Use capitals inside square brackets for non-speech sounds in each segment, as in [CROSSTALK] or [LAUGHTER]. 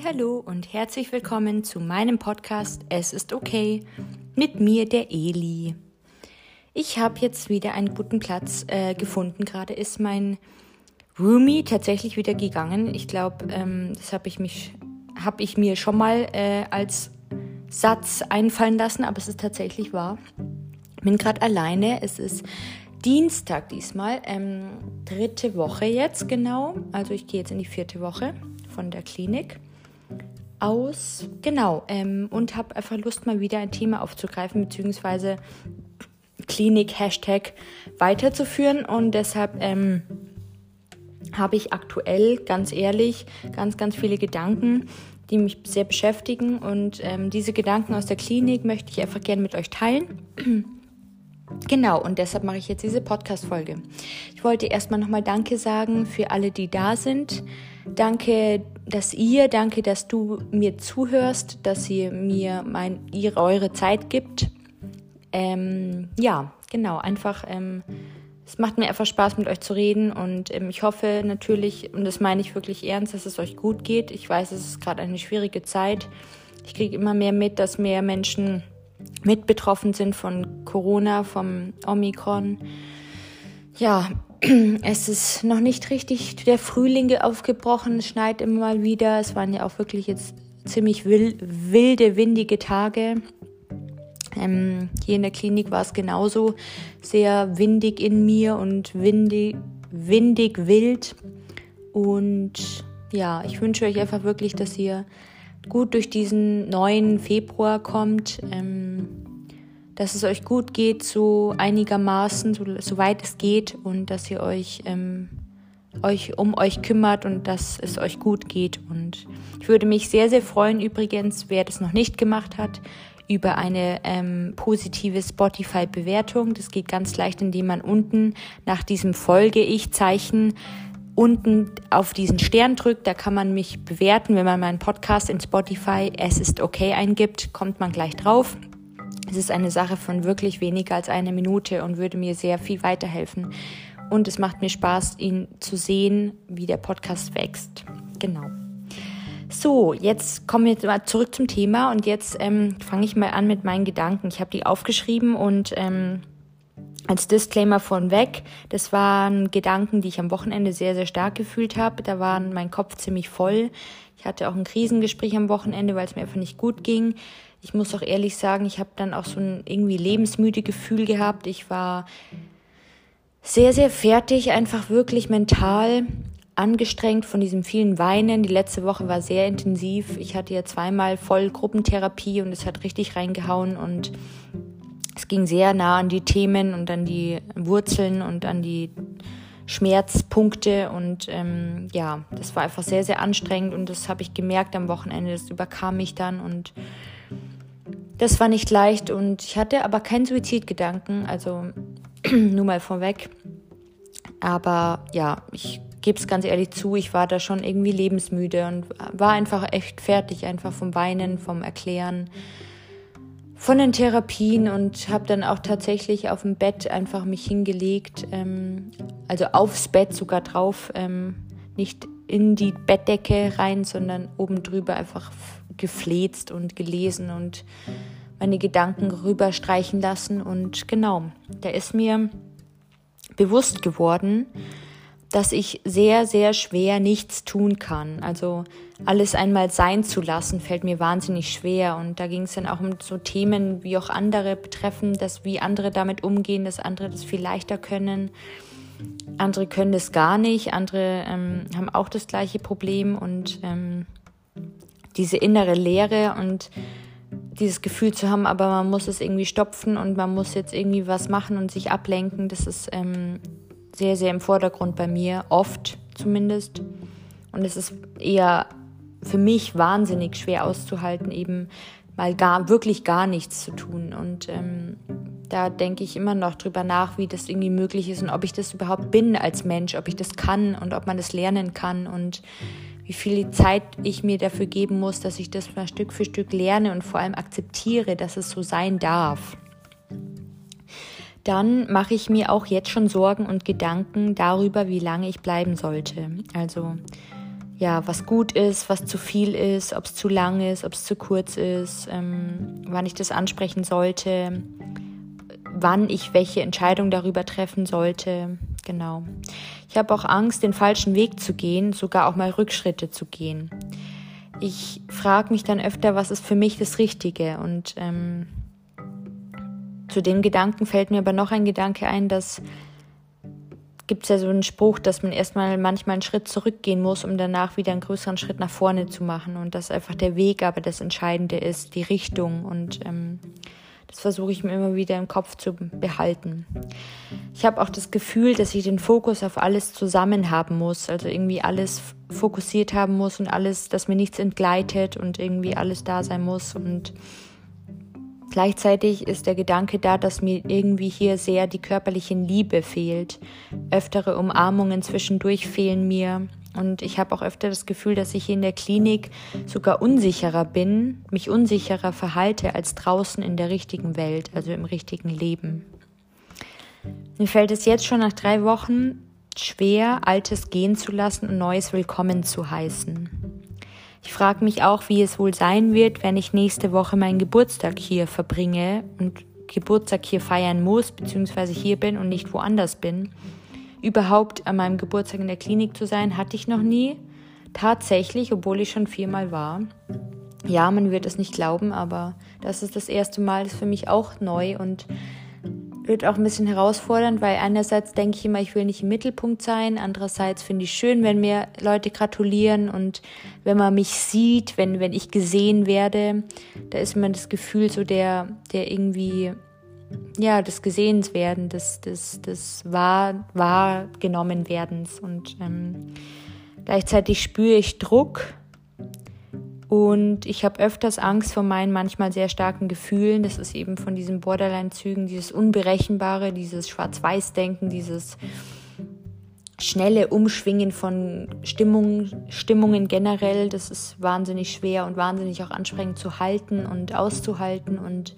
Hallo und herzlich willkommen zu meinem Podcast Es ist okay mit mir der Eli. Ich habe jetzt wieder einen guten Platz äh, gefunden. Gerade ist mein Roomie tatsächlich wieder gegangen. Ich glaube, ähm, das habe ich mich habe ich mir schon mal äh, als Satz einfallen lassen, aber es ist tatsächlich wahr. Ich bin gerade alleine. Es ist Dienstag diesmal, ähm, dritte Woche jetzt genau. Also ich gehe jetzt in die vierte Woche von der Klinik aus. Genau, ähm, und habe einfach Lust, mal wieder ein Thema aufzugreifen, beziehungsweise Klinik-Hashtag weiterzuführen. Und deshalb ähm, habe ich aktuell, ganz ehrlich, ganz, ganz viele Gedanken, die mich sehr beschäftigen. Und ähm, diese Gedanken aus der Klinik möchte ich einfach gerne mit euch teilen. [CLEARS THROAT] Genau, und deshalb mache ich jetzt diese Podcast-Folge. Ich wollte erstmal nochmal Danke sagen für alle, die da sind. Danke, dass ihr, danke, dass du mir zuhörst, dass ihr mir mein, ihre, eure Zeit gibt. Ähm, ja, genau, einfach, ähm, es macht mir einfach Spaß, mit euch zu reden und ähm, ich hoffe natürlich, und das meine ich wirklich ernst, dass es euch gut geht. Ich weiß, es ist gerade eine schwierige Zeit. Ich kriege immer mehr mit, dass mehr Menschen mit betroffen sind von Corona, vom Omikron. Ja, es ist noch nicht richtig der Frühling aufgebrochen. Es schneit immer mal wieder. Es waren ja auch wirklich jetzt ziemlich wilde, windige Tage. Ähm, hier in der Klinik war es genauso sehr windig in mir und windig, windig wild. Und ja, ich wünsche euch einfach wirklich, dass ihr gut durch diesen neuen Februar kommt, ähm, dass es euch gut geht, so einigermaßen, so, so weit es geht und dass ihr euch, ähm, euch um euch kümmert und dass es euch gut geht. Und ich würde mich sehr, sehr freuen, übrigens, wer das noch nicht gemacht hat, über eine ähm, positive Spotify-Bewertung. Das geht ganz leicht, indem man unten nach diesem Folge-Ich-Zeichen unten auf diesen Stern drückt, da kann man mich bewerten. Wenn man meinen Podcast in Spotify Es ist okay eingibt, kommt man gleich drauf. Es ist eine Sache von wirklich weniger als eine Minute und würde mir sehr viel weiterhelfen. Und es macht mir Spaß, ihn zu sehen, wie der Podcast wächst. Genau. So, jetzt kommen wir mal zurück zum Thema und jetzt ähm, fange ich mal an mit meinen Gedanken. Ich habe die aufgeschrieben und ähm, als Disclaimer von weg, das waren Gedanken, die ich am Wochenende sehr, sehr stark gefühlt habe. Da war mein Kopf ziemlich voll. Ich hatte auch ein Krisengespräch am Wochenende, weil es mir einfach nicht gut ging. Ich muss auch ehrlich sagen, ich habe dann auch so ein irgendwie lebensmüde Gefühl gehabt. Ich war sehr, sehr fertig, einfach wirklich mental angestrengt von diesem vielen Weinen. Die letzte Woche war sehr intensiv. Ich hatte ja zweimal voll Gruppentherapie und es hat richtig reingehauen und es ging sehr nah an die Themen und an die Wurzeln und an die Schmerzpunkte und ähm, ja, das war einfach sehr, sehr anstrengend und das habe ich gemerkt am Wochenende, das überkam mich dann und das war nicht leicht und ich hatte aber keinen Suizidgedanken, also [CLEARS THROAT] nur mal vorweg. Aber ja, ich gebe es ganz ehrlich zu, ich war da schon irgendwie lebensmüde und war einfach echt fertig, einfach vom Weinen, vom Erklären von den Therapien und habe dann auch tatsächlich auf dem Bett einfach mich hingelegt, ähm, also aufs Bett sogar drauf, ähm, nicht in die Bettdecke rein, sondern oben drüber einfach gefläzt und gelesen und meine Gedanken rüberstreichen lassen. Und genau, da ist mir bewusst geworden, dass ich sehr, sehr schwer nichts tun kann. Also alles einmal sein zu lassen, fällt mir wahnsinnig schwer. Und da ging es dann auch um so Themen, wie auch andere betreffen, dass wie andere damit umgehen, dass andere das viel leichter können. Andere können das gar nicht, andere ähm, haben auch das gleiche Problem und ähm, diese innere Leere und dieses Gefühl zu haben, aber man muss es irgendwie stopfen und man muss jetzt irgendwie was machen und sich ablenken, das ist ähm, sehr, sehr im Vordergrund bei mir, oft zumindest. Und es ist eher für mich wahnsinnig schwer auszuhalten, eben mal gar, wirklich gar nichts zu tun. Und ähm, da denke ich immer noch drüber nach, wie das irgendwie möglich ist und ob ich das überhaupt bin als Mensch, ob ich das kann und ob man das lernen kann und wie viel Zeit ich mir dafür geben muss, dass ich das mal Stück für Stück lerne und vor allem akzeptiere, dass es so sein darf dann mache ich mir auch jetzt schon Sorgen und Gedanken darüber, wie lange ich bleiben sollte. Also ja, was gut ist, was zu viel ist, ob es zu lang ist, ob es zu kurz ist, ähm, wann ich das ansprechen sollte, wann ich welche Entscheidung darüber treffen sollte. Genau. Ich habe auch Angst, den falschen Weg zu gehen, sogar auch mal Rückschritte zu gehen. Ich frage mich dann öfter, was ist für mich das Richtige und ähm, zu dem Gedanken fällt mir aber noch ein Gedanke ein, dass gibt es ja so einen Spruch, dass man erstmal manchmal einen Schritt zurückgehen muss, um danach wieder einen größeren Schritt nach vorne zu machen und dass einfach der Weg aber das Entscheidende ist, die Richtung und ähm, das versuche ich mir immer wieder im Kopf zu behalten. Ich habe auch das Gefühl, dass ich den Fokus auf alles zusammen haben muss, also irgendwie alles fokussiert haben muss und alles, dass mir nichts entgleitet und irgendwie alles da sein muss und Gleichzeitig ist der Gedanke da, dass mir irgendwie hier sehr die körperliche Liebe fehlt. Öftere Umarmungen zwischendurch fehlen mir. Und ich habe auch öfter das Gefühl, dass ich hier in der Klinik sogar unsicherer bin, mich unsicherer verhalte als draußen in der richtigen Welt, also im richtigen Leben. Mir fällt es jetzt schon nach drei Wochen schwer, Altes gehen zu lassen und Neues willkommen zu heißen. Ich frage mich auch, wie es wohl sein wird, wenn ich nächste Woche meinen Geburtstag hier verbringe und Geburtstag hier feiern muss, beziehungsweise hier bin und nicht woanders bin. Überhaupt an meinem Geburtstag in der Klinik zu sein, hatte ich noch nie. Tatsächlich, obwohl ich schon viermal war. Ja, man wird es nicht glauben, aber das ist das erste Mal, ist für mich auch neu und wird auch ein bisschen herausfordernd, weil einerseits denke ich immer, ich will nicht im Mittelpunkt sein, andererseits finde ich schön, wenn mir Leute gratulieren und wenn man mich sieht, wenn, wenn ich gesehen werde, da ist immer das Gefühl so der, der irgendwie, ja, des Gesehenswerden, des, des, des wahr, wahrgenommen werdens und ähm, gleichzeitig spüre ich Druck, und ich habe öfters Angst vor meinen manchmal sehr starken Gefühlen. Das ist eben von diesen Borderline-Zügen, dieses Unberechenbare, dieses Schwarz-Weiß-Denken, dieses schnelle Umschwingen von Stimmung, Stimmungen generell. Das ist wahnsinnig schwer und wahnsinnig auch anstrengend zu halten und auszuhalten und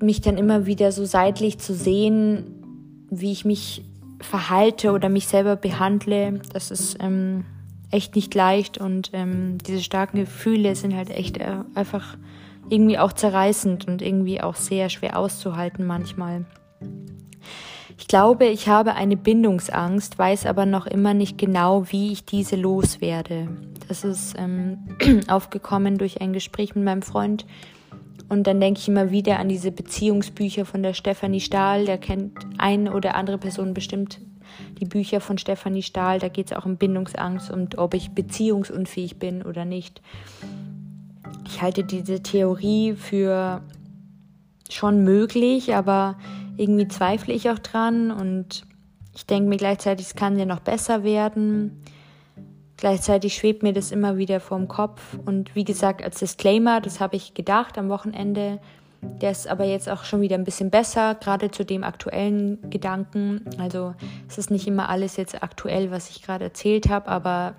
mich dann immer wieder so seitlich zu sehen, wie ich mich verhalte oder mich selber behandle. Das ist ähm, echt nicht leicht und ähm, diese starken Gefühle sind halt echt äh, einfach irgendwie auch zerreißend und irgendwie auch sehr schwer auszuhalten manchmal. Ich glaube, ich habe eine Bindungsangst, weiß aber noch immer nicht genau, wie ich diese loswerde. Das ist ähm, [CLEARS THROAT] aufgekommen durch ein Gespräch mit meinem Freund. Und dann denke ich immer wieder an diese Beziehungsbücher von der Stefanie Stahl. Der kennt eine oder andere Person bestimmt die Bücher von Stefanie Stahl, da geht es auch um Bindungsangst und ob ich beziehungsunfähig bin oder nicht. Ich halte diese Theorie für schon möglich, aber irgendwie zweifle ich auch dran und ich denke mir gleichzeitig, es kann ja noch besser werden. Gleichzeitig schwebt mir das immer wieder vorm Kopf und wie gesagt, als Disclaimer, das habe ich gedacht am Wochenende, der ist aber jetzt auch schon wieder ein bisschen besser, gerade zu dem aktuellen Gedanken. Also es ist nicht immer alles jetzt aktuell, was ich gerade erzählt habe, aber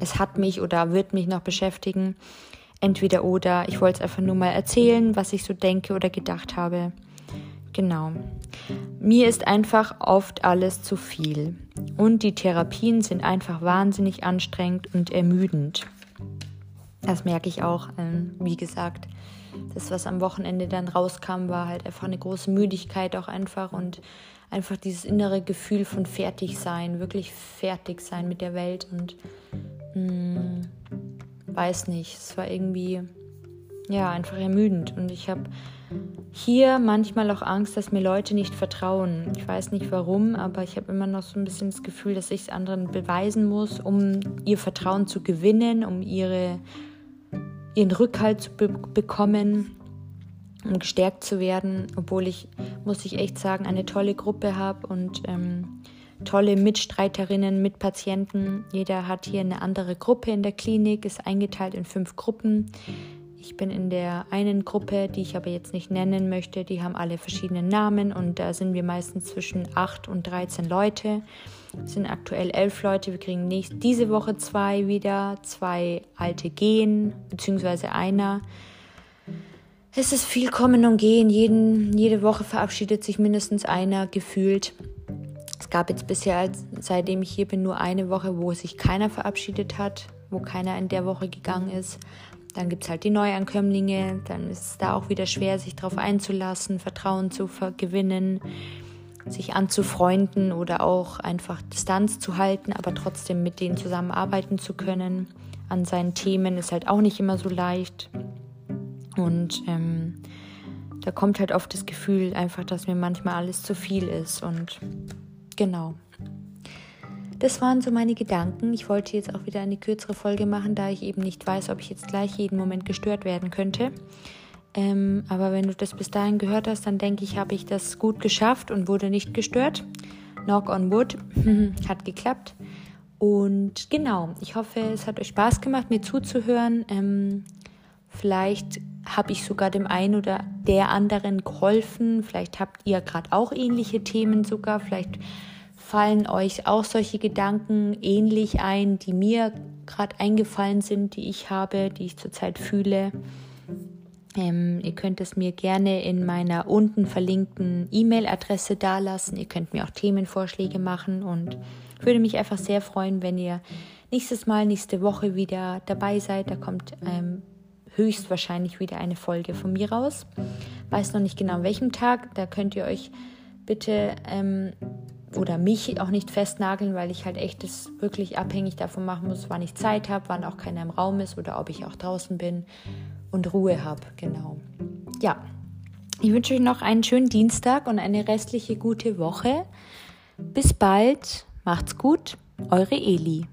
es hat mich oder wird mich noch beschäftigen. Entweder oder. Ich wollte es einfach nur mal erzählen, was ich so denke oder gedacht habe. Genau. Mir ist einfach oft alles zu viel. Und die Therapien sind einfach wahnsinnig anstrengend und ermüdend. Das merke ich auch, ähm, wie gesagt das, was am Wochenende dann rauskam, war halt einfach eine große Müdigkeit auch einfach und einfach dieses innere Gefühl von fertig sein, wirklich fertig sein mit der Welt und mh, mm, weiß nicht, es war irgendwie ja einfach ermüdend und ich habe hier manchmal auch Angst, dass mir Leute nicht vertrauen. Ich weiß nicht warum, aber ich habe immer noch so ein bisschen das Gefühl, dass ich es anderen beweisen muss, um ihr Vertrauen zu gewinnen, um ihre ihren Rückhalt zu be bekommen, um gestärkt zu werden, obwohl ich, muss ich echt sagen, eine tolle Gruppe habe und ähm, tolle Mitstreiterinnen, Mitpatienten. Jeder hat hier eine andere Gruppe in der Klinik, ist eingeteilt in fünf Gruppen. Ich bin in der einen Gruppe, die ich aber jetzt nicht nennen möchte. Die haben alle verschiedene Namen und da sind wir meistens zwischen 8 und 13 Leute. Es sind aktuell elf Leute. Wir kriegen nächst, diese Woche zwei wieder. Zwei alte gehen, beziehungsweise einer. Es ist viel Kommen und Gehen. Jeden, jede Woche verabschiedet sich mindestens einer gefühlt. Es gab jetzt bisher, seitdem ich hier bin, nur eine Woche, wo sich keiner verabschiedet hat, wo keiner in der Woche gegangen ist. Dann gibt es halt die Neuankömmlinge, dann ist es da auch wieder schwer, sich darauf einzulassen, Vertrauen zu gewinnen, sich anzufreunden oder auch einfach Distanz zu halten, aber trotzdem mit denen zusammenarbeiten zu können. An seinen Themen ist halt auch nicht immer so leicht. Und ähm, da kommt halt oft das Gefühl einfach, dass mir manchmal alles zu viel ist. Und genau. Das waren so meine Gedanken. Ich wollte jetzt auch wieder eine kürzere Folge machen, da ich eben nicht weiß, ob ich jetzt gleich jeden Moment gestört werden könnte. Ähm, aber wenn du das bis dahin gehört hast, dann denke ich, habe ich das gut geschafft und wurde nicht gestört. Knock on wood. [LAUGHS] hat geklappt. Und genau, ich hoffe, es hat euch Spaß gemacht, mir zuzuhören. Ähm, vielleicht habe ich sogar dem einen oder der anderen geholfen. Vielleicht habt ihr gerade auch ähnliche Themen sogar. Vielleicht fallen euch auch solche Gedanken ähnlich ein, die mir gerade eingefallen sind, die ich habe, die ich zurzeit fühle. Ähm, ihr könnt es mir gerne in meiner unten verlinkten E-Mail-Adresse dalassen. Ihr könnt mir auch Themenvorschläge machen und würde mich einfach sehr freuen, wenn ihr nächstes Mal, nächste Woche wieder dabei seid. Da kommt ähm, höchstwahrscheinlich wieder eine Folge von mir raus. Weiß noch nicht genau an welchem Tag. Da könnt ihr euch bitte ähm, oder mich auch nicht festnageln, weil ich halt echt das wirklich abhängig davon machen muss, wann ich Zeit habe, wann auch keiner im Raum ist oder ob ich auch draußen bin und Ruhe habe. Genau. Ja, ich wünsche euch noch einen schönen Dienstag und eine restliche gute Woche. Bis bald, macht's gut, eure Eli.